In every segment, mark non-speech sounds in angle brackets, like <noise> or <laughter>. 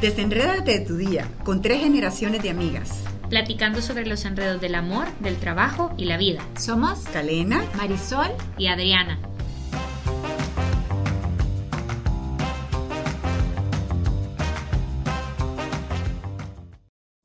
Desenrédate de tu día con tres generaciones de amigas. Platicando sobre los enredos del amor, del trabajo y la vida. Somos Calena, Marisol y Adriana.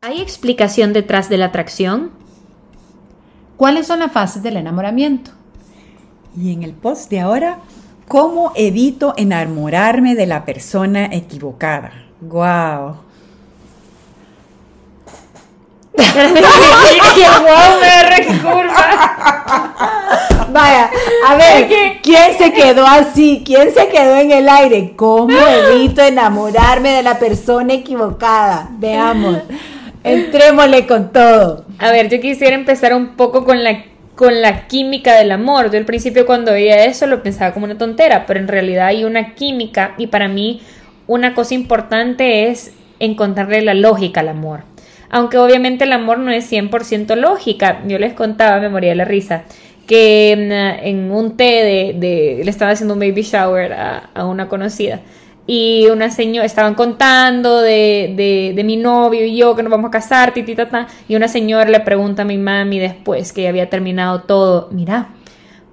¿Hay explicación detrás de la atracción? ¿Cuáles son las fases del enamoramiento? Y en el post de ahora, ¿cómo evito enamorarme de la persona equivocada? ¡Guau! <laughs> Vaya, a ver, ¿quién se quedó así? ¿Quién se quedó en el aire? ¿Cómo evito enamorarme de la persona equivocada? Veamos, entrémosle con todo. A ver, yo quisiera empezar un poco con la con la química del amor. Yo al principio cuando veía eso lo pensaba como una tontera, pero en realidad hay una química y para mí una cosa importante es encontrarle la lógica al amor. Aunque obviamente el amor no es 100% lógica. Yo les contaba, me moría la risa, que en, un té de, le estaba haciendo un baby shower a, una conocida y una señora, estaban contando de, mi novio y yo que nos vamos a casar, titita, y una señora le pregunta a mi mami después que ya había terminado todo, mira,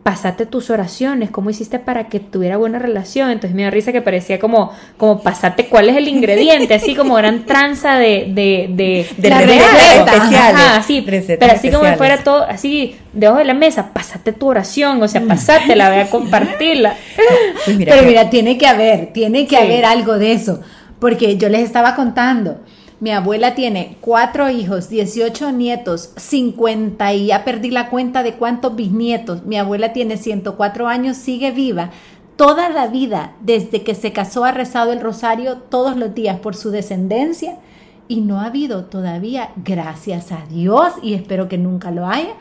pasate tus oraciones, ¿cómo hiciste para que tuviera buena relación? Entonces me da risa que parecía como, como pasate cuál es el ingrediente, así como gran tranza de, de, de, de la receta especiales. pero así como fuera todo, así debajo de la mesa, pasate tu oración, o sea, pasátela, voy a compartirla. <laughs> Pues pero mira, tiene que haber, tiene que haber algo de eso, porque yo les estaba contando, mi abuela tiene cuatro hijos, 18 nietos, 50 y ya perdí la cuenta de cuántos bisnietos. Mi abuela tiene 104 años, sigue viva. Toda la vida, desde que se casó, ha rezado el rosario todos los días por su descendencia y no ha habido todavía, gracias a Dios, y espero que nunca lo haya,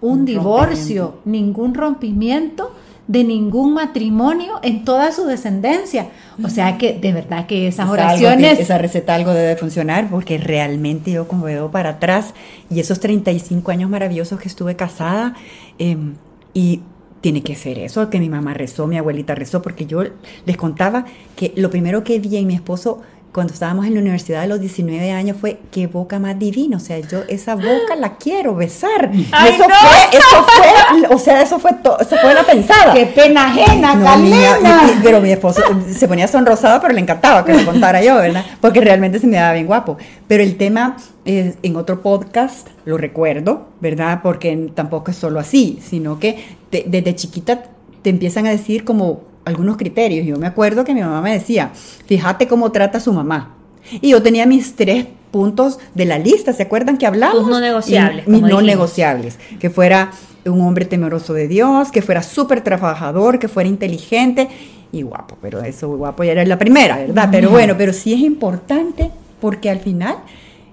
un, divorcio, ningún rompimiento de ningún matrimonio en toda su descendencia. O sea que de verdad que esas oraciones... esa receta algo debe funcionar porque realmente yo como veo para atrás y esos 35 años maravillosos que estuve casada em, y tiene que ser eso, que mi mamá rezó, mi abuelita rezó, porque yo les contaba que lo primero que vi en mi esposo cuando estábamos en la universidad de los 19 años fue qué boca más divina, o sea, yo esa boca la quiero besar. eso fue, eso fue, o sea, eso fue eso fue la pensada. Qué pena ajena, no, pero mi esposo se ponía sonrosado, pero le encantaba que lo contara yo, ¿verdad? Porque realmente se me daba bien guapo. Pero el tema es, en otro podcast lo recuerdo, ¿verdad? Porque tampoco es solo así, sino que desde chiquita te empiezan a decir como algunos criterios. Yo me acuerdo que mi mamá me decía, fíjate cómo trata a su mamá. Y yo tenía mis tres puntos de la lista, ¿se acuerdan que hablamos? no negociables. mis no negociables, que fuera un hombre temeroso de Dios, que fuera súper trabajador, que fuera inteligente y guapo, pero eso guapo ya era la primera, ¿verdad? Pero bueno, pero sí es importante porque al final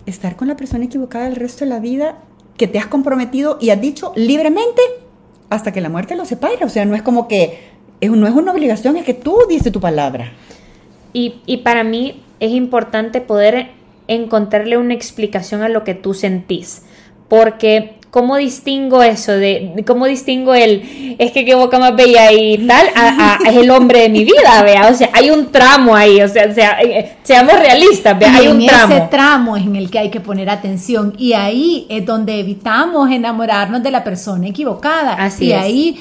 estar con la persona equivocada el resto de la vida que te has comprometido y has dicho libremente hasta que la muerte lo separe, o sea, no es como que no es una obligación, es que tú dices tu palabra. Y, y para mí es importante poder encontrarle una explicación a lo que tú sentís, porque ¿cómo distingo eso? De, ¿Cómo distingo el, es que qué boca más bella y tal, es el hombre de mi vida, vea? O sea, hay un tramo ahí, o sea, sea eh, seamos realistas, vea, hay un tramo. ese tramo es en el que hay que poner atención y ahí es donde evitamos enamorarnos de la persona equivocada. Así y es. ahí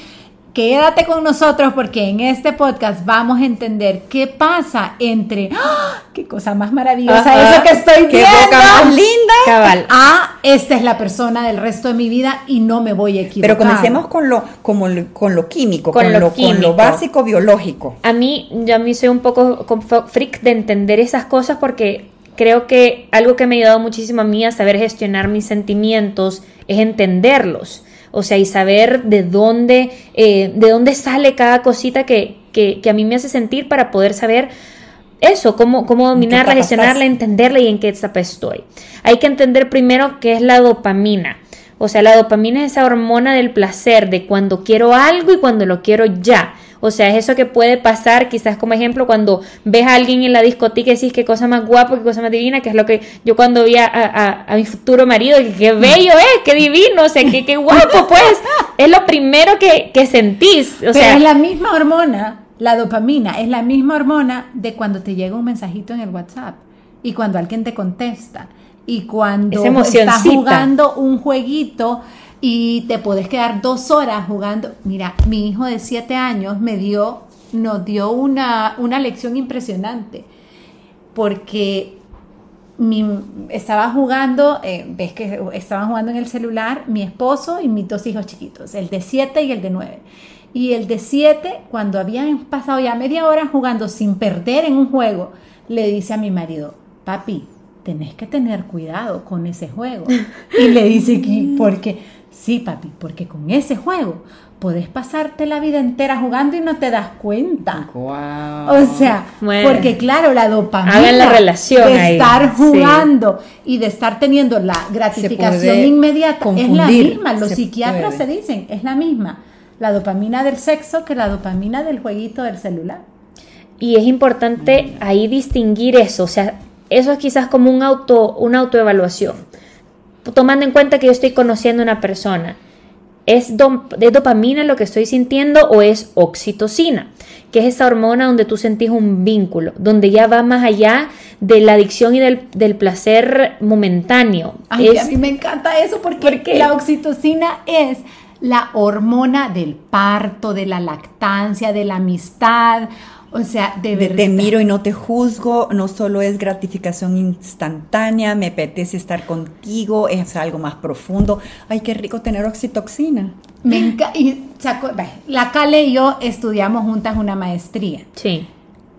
Quédate con nosotros porque en este podcast vamos a entender qué pasa entre ¡Ah! qué cosa más maravillosa eso que estoy qué viendo. boca más linda. Cabal. Ah, esta es la persona del resto de mi vida y no me voy a equivocar. Pero comencemos con lo como con lo químico, con, lo, con lo básico biológico. A mí yo a mí soy un poco freak de entender esas cosas porque creo que algo que me ha ayudado muchísimo a mí a saber gestionar mis sentimientos es entenderlos o sea, y saber de dónde, eh, de dónde sale cada cosita que, que, a mí me hace sentir para poder saber eso, cómo, cómo dominarla, gestionarla, entenderla y en qué etapa estoy. Hay que entender primero qué es la dopamina. O sea, la dopamina es esa hormona del placer, de cuando quiero algo y cuando lo quiero ya. O sea, es eso que puede pasar, quizás como ejemplo, cuando ves a alguien en la discoteca y decís qué cosa más guapo, qué cosa más divina, que es lo que yo cuando vi a, mi futuro marido, que qué bello es, qué divino, o sea, qué, qué guapo, pues. Es lo primero que, sentís. O sea, es la misma hormona, la dopamina, es la misma hormona de cuando te llega un mensajito en el WhatsApp y cuando alguien te contesta y cuando estás jugando un jueguito y te puedes quedar dos horas jugando. Mira, mi hijo de siete años me dio, nos dio una, una lección impresionante porque mi, estaba jugando, eh, ves que estaban jugando en el celular mi esposo y mis dos hijos chiquitos, el de 7 y el de 9. Y el de 7, cuando habían pasado ya media hora jugando sin perder en un juego, le dice a mi marido, papi, tenés que tener cuidado con ese juego. <laughs> Y le dice, "¿Qué? ¿por qué? Sí, papi, porque con ese juego podés pasarte la vida entera jugando y no te das cuenta. Guau. O sea, Bueno. porque claro, la dopamina Hagan la relación de ahí, estar sí. jugando y de estar teniendo la gratificación inmediata es la misma. Los se psiquiatras puede. se dicen, es la misma. La dopamina del sexo que la dopamina del jueguito del celular. Y es importante ahí distinguir eso, o sea, eso es quizás como un auto, una autoevaluación. Tomando en cuenta que yo estoy conociendo a una persona, ¿es, dom- ¿es dopamina lo que estoy sintiendo o es oxitocina? Que es esa hormona donde tú sentís un vínculo, donde ya va más allá de la adicción y del, del placer momentáneo. Ay, Es- a mí me encanta eso porque la oxitocina es la hormona del parto, de la lactancia, de la amistad. O sea, de, De verdad. te miro y no te juzgo, no solo es gratificación instantánea, me apetece estar contigo, es algo más profundo. Ay, qué rico tener oxitoxina. Me y ve, la Cale y yo estudiamos juntas una maestría Sí.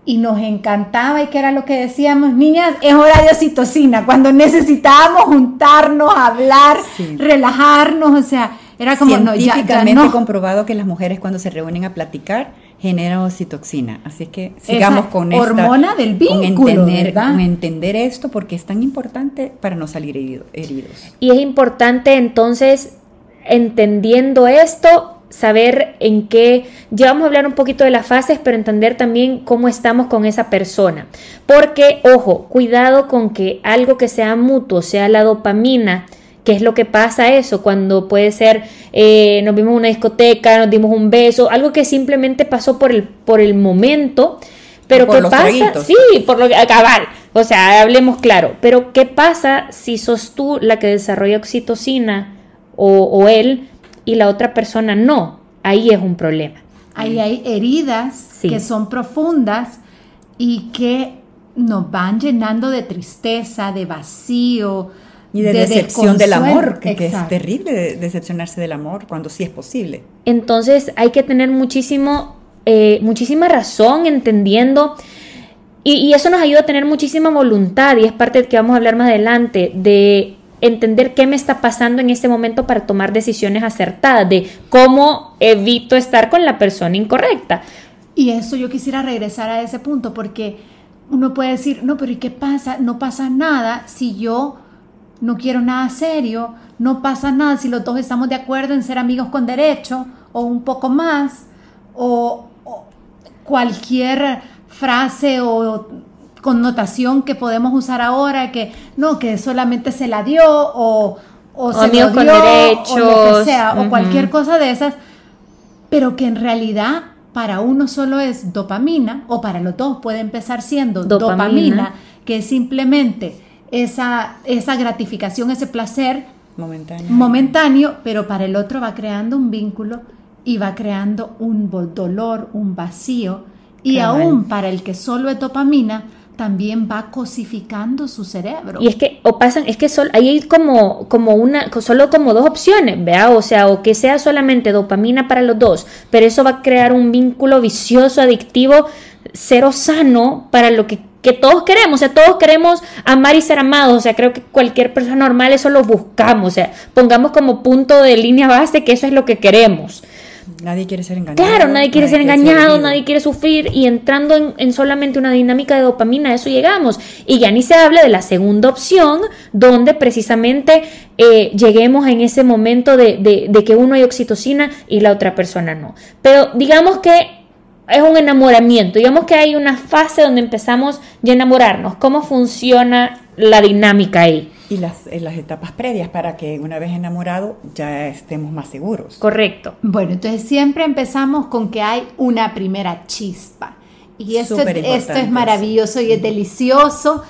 y nos encantaba y que era lo que decíamos, niñas, es hora de oxitocina, cuando necesitábamos juntarnos, hablar, Sí. relajarnos, o sea, era como, no, ya, ya Científicamente no. comprobado que las mujeres cuando se reúnen a platicar generan oxitoxina. Así que sigamos Esa con esta hormona del con vínculo, entender, ¿verdad? con entender esto porque es tan importante para no salir herido- heridos. Y es importante entonces, entendiendo esto, saber en qué, ya vamos a hablar un poquito de las fases, pero entender también cómo estamos con esa persona. Porque, ojo, cuidado con que algo que sea mutuo, sea la dopamina, que es lo que pasa eso, cuando puede ser, eh, nos vimos en una discoteca, nos dimos un beso, algo que simplemente pasó por el, por el momento, pero Por ¿qué los pasa? traguitos. Sí, por lo que cabal. O sea, hablemos claro. Pero ¿qué pasa si sos tú la que desarrolla oxitocina o, o él y la otra persona no? Ahí es un problema. Ahí hay heridas Sí. que son profundas y que nos van llenando de tristeza, de vacío. Y de, decepción del amor, que, que es terrible de- decepcionarse del amor cuando sí es posible. Entonces hay que tener muchísimo, eh, muchísima razón entendiendo. Y, y eso nos ayuda a tener muchísima voluntad y es parte de que vamos a hablar más adelante de entender qué me está pasando en este momento para tomar decisiones acertadas, de cómo evito estar con la persona incorrecta. Y eso yo quisiera regresar a ese punto porque uno puede decir, no, pero ¿y qué pasa? No pasa nada si yo no quiero nada serio, no pasa nada si los dos estamos de acuerdo en ser amigos con derecho o un poco más, o, o cualquier frase o connotación que podemos usar ahora que no, que solamente se la dio o, o, se amigos con dio, o lo derechos, que sea, o cualquier cosa de esas pero que en realidad para uno solo es dopamina o para los dos puede empezar siendo Dopamina. dopamina, que es simplemente esa, esa gratificación, ese placer Momentáneo. momentáneo, pero para el otro va creando un vínculo y va creando un dolor, un vacío y Cabal. aún para el que solo es dopamina, también va cosificando su cerebro. Y es que, o pasan, es que sol, ahí hay como, como una, solo como dos opciones, ¿vea? O sea, o que sea solamente dopamina para los dos, pero eso va a crear un vínculo vicioso, adictivo, cero sano para lo que, que todos queremos. O sea, todos queremos amar y ser amados. O sea, creo que cualquier persona normal eso lo buscamos. O sea, pongamos como punto de línea base que eso es lo que queremos. Nadie quiere ser engañado. Claro, nadie quiere ser engañado, nadie quiere sufrir y entrando en, en solamente una dinámica de dopamina, a eso llegamos. Y ya ni se habla de la segunda opción, donde precisamente eh, lleguemos en ese momento de, de- de que uno hay oxitocina y la otra persona no. Pero digamos que es un enamoramiento, digamos que hay una fase donde empezamos ya a enamorarnos. ¿Cómo funciona la dinámica ahí? Y las, en las etapas previas para que una vez enamorado ya estemos más seguros. Correcto. Bueno, entonces siempre empezamos con que hay una primera chispa. Y esto, es maravilloso y es delicioso.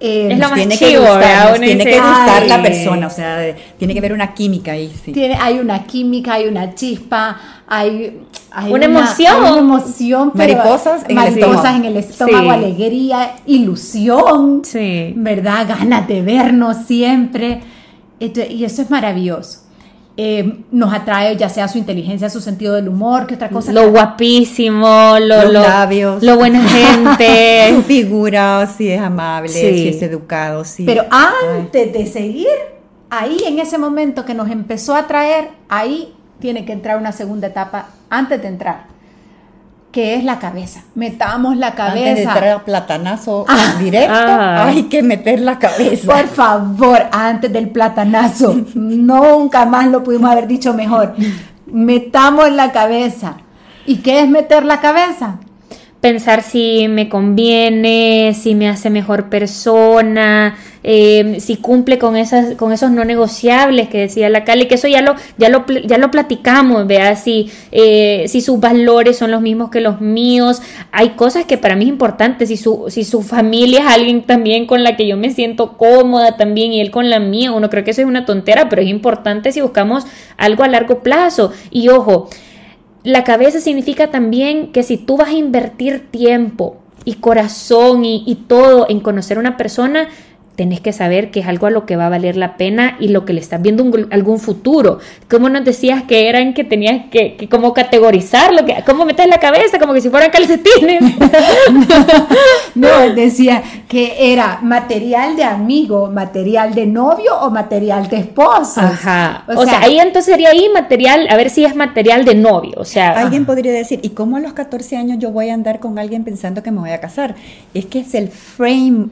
eh, Es lo más tiene tiene dice, que gustar la persona, o sea, tiene que haber una química ahí, sí. tiene, hay una química, hay una chispa, hay, hay Una emoción. hay una emoción, pero- Mariposas en el mariposas estómago. en el estómago, Sí. alegría, ilusión, Sí. ¿verdad? Ganas de vernos siempre. Esto- y eso es maravilloso. Eh, nos atrae ya sea su inteligencia, su sentido del humor, que otra cosa. Lo guapísimo, lo, Los lo- labios. lo buena <laughs> Su gente. figura, si es amable, Sí. si es educado, sí. Pero Ay. antes de seguir, ahí en ese momento que nos empezó a atraer, ahí tiene que entrar una segunda etapa antes de entrar, que es la cabeza. Metamos la Antes de cabeza. entrar a platanazo Ah. directo, Ah. hay que meter la cabeza. Por favor, antes del platanazo, <laughs> nunca más lo pudimos haber dicho mejor. Metamos la cabeza. ¿Y qué es meter la cabeza? Pensar si me conviene, si me hace mejor persona, eh, si cumple con esas, con esos no negociables que decía la Cali, que eso ya lo, ya lo, ya lo platicamos, vea, si, eh, si sus valores son los mismos que los míos, hay cosas que para mí es importante, si su, si su familia es alguien también con la que yo me siento cómoda también y él con la mía, uno cree que eso es una tontera, pero es importante si buscamos algo a largo plazo. Y ojo, la cabeza significa también que si tú vas a invertir tiempo y corazón y, todo en conocer a una persona, tenés que saber que es algo a lo que va a valer la pena y lo que le estás viendo un- algún futuro. Como nos decías que eran que tenías que, que como categorizarlo, que, cómo metes la cabeza, como que si fueran calcetines. <laughs> No, decía que era material de amigo, material de novio o material de esposo. Ajá. O, sea, ahí entonces sería ahí material, a ver si es material de novio. O sea, Alguien podría decir, ¿y cómo a los 14 años yo voy a andar con alguien pensando que me voy a casar? Es que es el frame,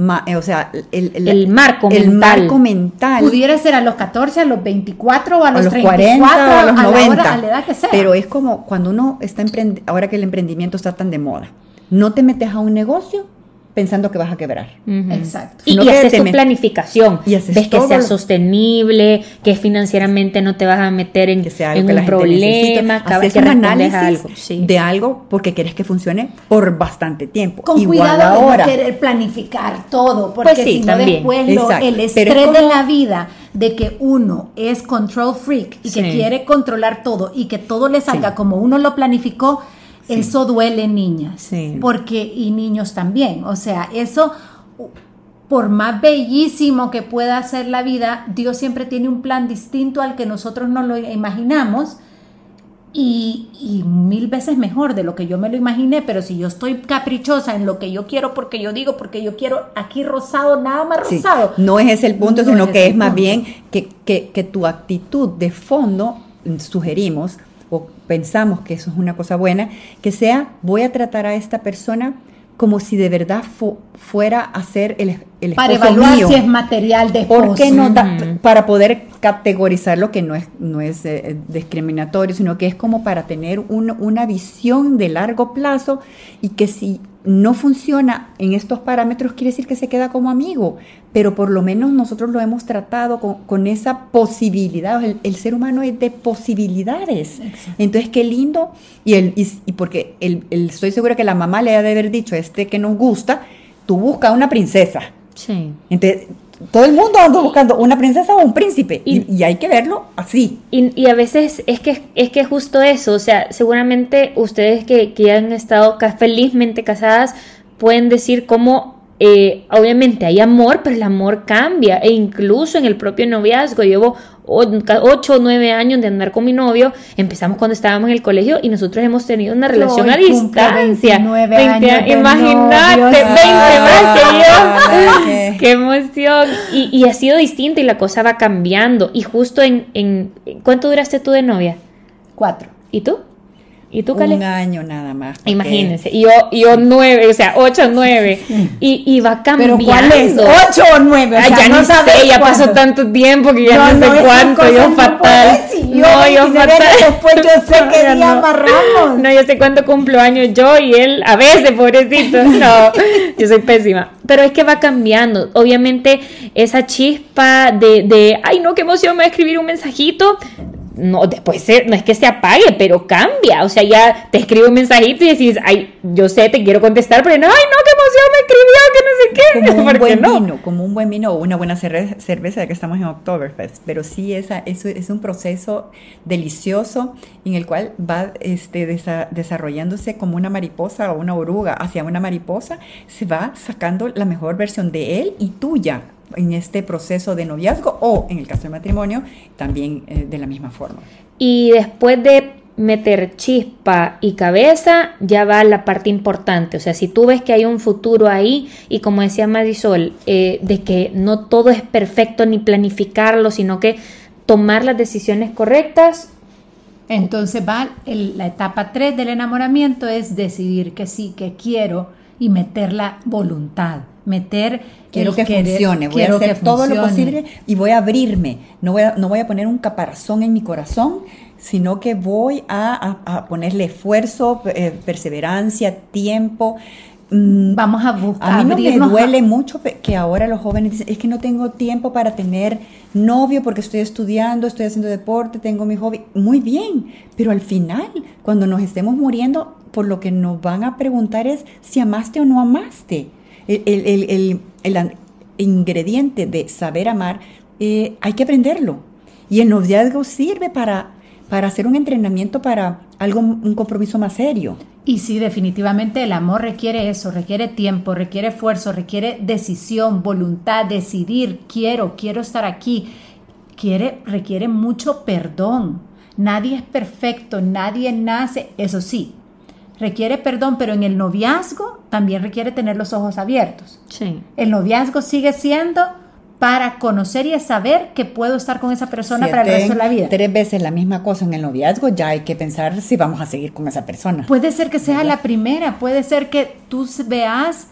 ma- eh, o sea, el, El marco el mental. marco mental. pudiera ser a los 14, a los 24 o a a los, los 34, 40 a los la 90. hora- a la edad que sea. Pero es como cuando uno está emprendi- ahora que el emprendimiento está tan de moda, no te metes a un negocio pensando que vas a quebrar. Exacto. Y, Sino y que haces te tu met- planificación. Y haces Ves que sea lo- sostenible, que financieramente no te vas a meter en, que sea algo en que la un gente problema, que, Haces que un análisis algo. Sí. de algo porque quieres que funcione por bastante tiempo. Con Igual cuidado de ahora. no querer planificar todo, porque Pues sí, si no también. después lo- Exacto. el estrés de la vida de que uno es control freak y que quiere controlar todo y que todo le salga Sí. como uno lo planificó, eso duele niñas, Sí. porque y niños también, o sea, eso por más bellísimo que pueda ser la vida, Dios siempre tiene un plan distinto al que nosotros nos lo imaginamos y, y mil veces mejor de lo que yo me lo imaginé, pero si yo estoy caprichosa en lo que yo quiero, porque yo digo, porque yo quiero aquí rosado, nada más Sí, rosado. No es ese el punto, No sino es que es más bien que, que- que tu actitud de fondo, sugerimos pensamos que eso es una cosa buena, que sea voy a tratar a esta persona como si de verdad fuera a ser el, el para esposo evaluar mío. si es material de ¿Por qué esposo. no da- Ujú. para poder categorizar lo que no es, no es eh, discriminatorio, sino que es como para tener un- una visión de largo plazo y que si no funciona en estos parámetros quiere decir que se queda como amigo, pero por lo menos nosotros lo hemos tratado con, con esa posibilidad, el, el ser humano es de posibilidades, entonces qué lindo y, el, y, y porque el, el- estoy segura que la mamá le ha de haber dicho este que nos gusta, tú busca una princesa. Sí. Entonces, todo el mundo anda buscando una princesa o un príncipe y, Y- y hay que verlo así. Y, y a veces es que es que justo eso, o sea, seguramente ustedes que, que han estado felizmente casadas pueden decir cómo eh, obviamente hay amor, pero el amor cambia e incluso en el propio noviazgo llevo 8 o 9 años de andar con mi novio, empezamos cuando estábamos en el colegio y nosotros hemos tenido una relación Hoy a distancia. 29 20 años imagínate, novios. 20 más que yo. Ah, <laughs> qué- Qué emoción. Y, y ha sido distinto y la cosa va cambiando. Y justo en, en ¿cuánto duraste tú de novia? Cuatro. ¿Y tú? ¿Y tú, un Cale? año nada más. porque- Imagínense. Y yo, yo nueve, o sea, ocho, nueve. <laughs> Y, y va cambiando. Pero ¿cuál es? ¿Ocho o nueve? O Ay, ya no, sé, ya pasó tanto tiempo que ya no, sé esas cuánto, yo no fatal. yo no, yo 29 fatal. después yo sé <laughs> qué día no. amarramos. No, yo sé cuánto cumplo años yo y él a veces, pobrecito. <laughs> No, yo soy pésima. Pero es que va cambiando. Obviamente, esa chispa de, de ay, no, qué emoción, me va a escribir un mensajito. No, después no es que se apague, pero cambia. O sea, ya te escribe un mensajito y decís, ay, yo sé, te quiero contestar, pero no, ay, no, qué emoción me escribió, que no sé qué. Como <laughs> un buen vino, como un buen vino o una buena cerveza, ya que estamos en Oktoberfest. Pero sí, esa, eso es un proceso delicioso en el cual va este, desarrollándose como una mariposa o una oruga hacia una mariposa, se va sacando la mejor versión de él y tuya en este proceso de noviazgo o en el caso de matrimonio también eh, de la misma forma. Y después de meter chispa y cabeza, ya va la parte importante. O sea, si tú ves que hay un futuro ahí y como decía Marisol, eh, de que no todo es perfecto ni planificarlo, sino que tomar las decisiones correctas. Entonces va la etapa 3 del enamoramiento es decidir que sí, que quiero y meter la voluntad meter quiero que funcione, voy a hacer todo lo posible y voy a abrirme, no voy a, no voy a poner un caparazón en mi corazón, sino que voy a, ponerle esfuerzo, eh, perseverancia, tiempo. Mm, Vamos a buscar. A mí no me duele mucho que ahora los jóvenes dicen, es que no tengo tiempo para tener novio porque estoy estudiando, estoy haciendo deporte, tengo mi hobby. Muy bien, pero al final, cuando nos estemos muriendo, por lo que nos van a preguntar es si amaste o no amaste el, ingrediente de saber amar, eh, hay que aprenderlo. Y el noviazgo sirve para, para hacer un entrenamiento para algo, un compromiso más serio. Y sí, definitivamente el amor requiere eso, requiere tiempo, requiere esfuerzo, requiere decisión, voluntad, decidir, quiero, quiero estar aquí. Quiere, requiere mucho perdón. Nadie es perfecto, nadie nace, eso sí, requiere perdón, pero en el noviazgo también requiere tener los ojos abiertos. Sí. El noviazgo sigue siendo para conocer y saber que puedo estar con esa persona para el resto de la vida. Tres veces la misma cosa en el noviazgo, ya hay que pensar si vamos a seguir con esa persona. Puede ser que sea la primera, puede ser que tú veas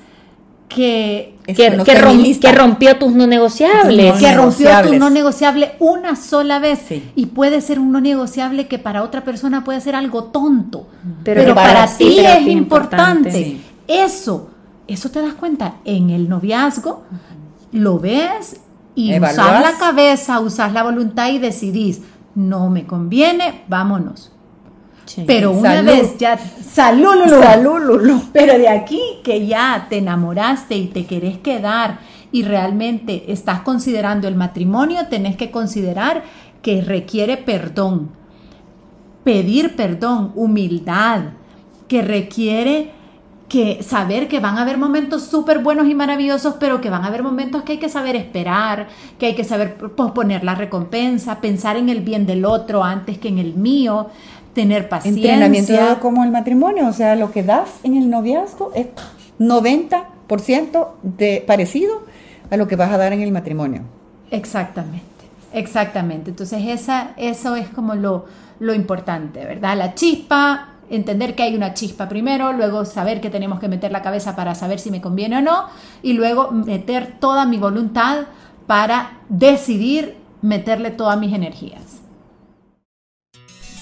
que, que, rompió tus no negociables. que rompió tu no negociable una sola vez. Y puede ser un no negociable que para otra persona puede ser algo tonto. Pero, para, ti es importante. Eso, eso te das cuenta en el noviazgo, lo ves y usas la cabeza, usas la voluntad y decidís, no me conviene, vámonos. Pero una vez ya, salud, Pero de aquí que ya te enamoraste y te querés quedar y realmente estás considerando el matrimonio, tenés que considerar que requiere perdón. Pedir perdón, humildad, que requiere que saber que van a haber momentos súper buenos y maravillosos, pero que van a haber momentos que hay que saber esperar, que hay que saber posponer la recompensa, pensar en el bien del otro antes que en el mío, tener paciencia. Entrenamiento como el matrimonio, o sea, lo que das en el noviazgo es 90% de parecido a lo que vas a dar en el matrimonio. Exactamente, exactamente. Entonces esa, eso es como lo, lo importante, ¿verdad? La chispa, entender que hay una chispa primero, luego saber que tenemos que meter la cabeza para saber si me conviene o no, y luego meter toda mi voluntad para decidir meterle todas mis energías.